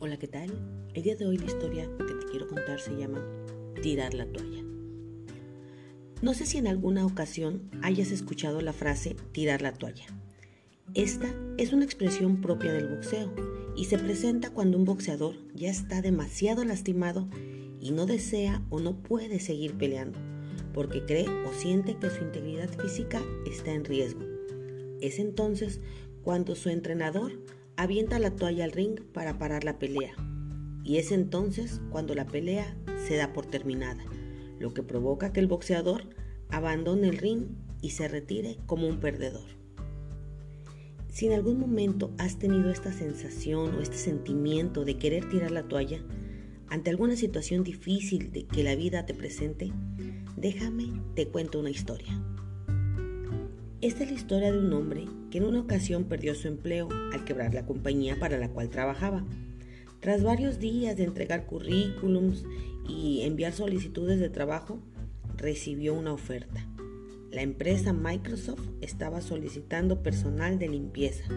El día de hoy la historia que te quiero contar se llama Tirar la toalla. No sé si en alguna ocasión hayas escuchado la frase tirar la toalla. Esta es una expresión propia del boxeo y se presenta cuando un boxeador ya está demasiado lastimado y no desea o no puede seguir peleando porque cree o siente que su integridad física está en riesgo. Es entonces cuando su entrenador avienta la toalla al ring para parar la pelea. Y es entonces cuando la pelea se da por terminada, lo que provoca que el boxeador abandone el ring y se retire como un perdedor. Si en algún momento has tenido esta sensación o este sentimiento de querer tirar la toalla ante alguna situación difícil de que la vida te presente, déjame te cuento una historia. Esta es la historia de un hombre que en una ocasión perdió su empleo al quebrar la compañía para la cual trabajaba. Tras varios días de entregar currículums y enviar solicitudes de trabajo, recibió una oferta. La empresa Microsoft estaba solicitando personal de limpieza.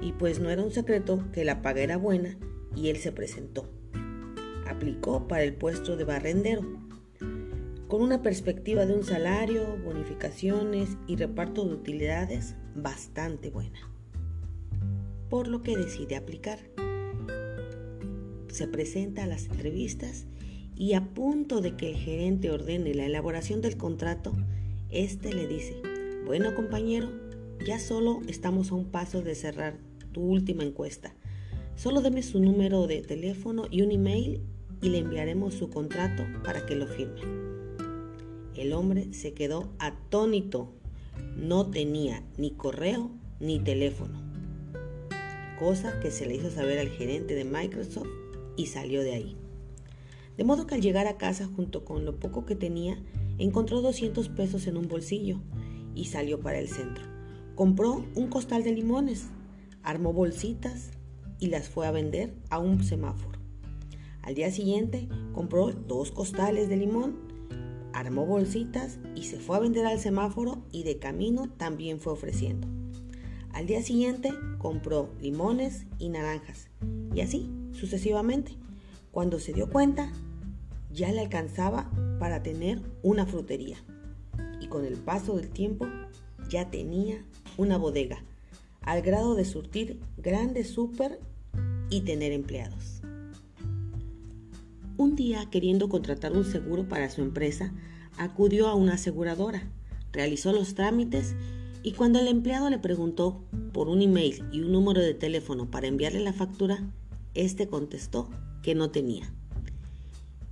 Y pues no era un secreto que la paga era buena y él se presentó. Aplicó para el puesto de barrendero con una perspectiva de un salario, bonificaciones y reparto de utilidades bastante buena. Por lo que decide aplicar. Se presenta a las entrevistas y a punto de que el gerente ordene la elaboración del contrato, este le dice, bueno compañero, ya solo estamos a un paso de cerrar tu última encuesta. Solo deme su número de teléfono y un email y le enviaremos su contrato para que lo firme. El hombre se quedó atónito. No tenía ni correo ni teléfono. Cosa que se le hizo saber al gerente de Microsoft y salió de ahí. De modo que al llegar a casa junto con lo poco que tenía, encontró 200 pesos en un bolsillo y salió para el centro. Compró un costal de limones, armó bolsitas y las fue a vender a un semáforo. Al día siguiente compró dos costales de limón armó bolsitas y se fue a vender al semáforo y de camino también fue ofreciendo. Al día siguiente compró limones y naranjas y así sucesivamente. Cuando se dio cuenta, ya le alcanzaba para tener una frutería y con el paso del tiempo ya tenía una bodega al grado de surtir grandes súper y tener empleados. Un día, queriendo contratar un seguro para su empresa, acudió a una aseguradora, realizó los trámites y cuando el empleado le preguntó por un email y un número de teléfono para enviarle la factura, este contestó que no tenía.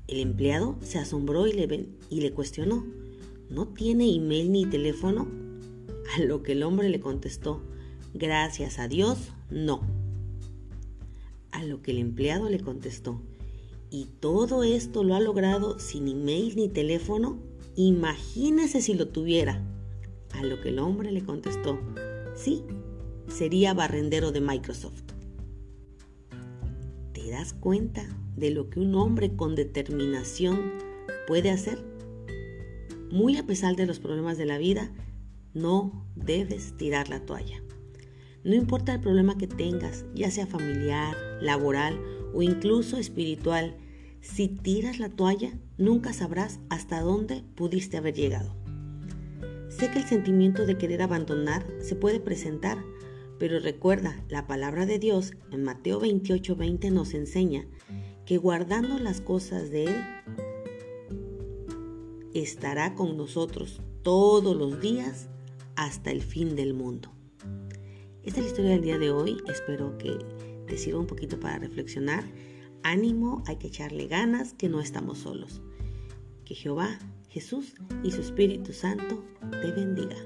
El empleado se asombró y le, y le cuestionó, ¿no tiene email ni teléfono? A lo que el hombre le contestó, gracias a Dios, no. A lo que el empleado le contestó, ¿y todo esto lo ha logrado sin email ni teléfono? Imagínese si lo tuviera. A lo que el hombre le contestó, sí, sería barrendero de Microsoft. ¿Te das cuenta de lo que un hombre con determinación puede hacer? Muy a pesar de los problemas de la vida, no debes tirar la toalla. No importa el problema que tengas, ya sea familiar, laboral o incluso espiritual, si tiras la toalla, nunca sabrás hasta dónde pudiste haber llegado. Sé que el sentimiento de querer abandonar se puede presentar, pero recuerda, la palabra de Dios en Mateo 28:20 nos enseña que guardando las cosas de Él, estará con nosotros todos los días hasta el fin del mundo. Esta es la historia del día de hoy, espero que te sirva un poquito para reflexionar Ánimo, hay que echarle ganas, que no estamos solos. Que Jehová, Jesús y su Espíritu Santo te bendiga.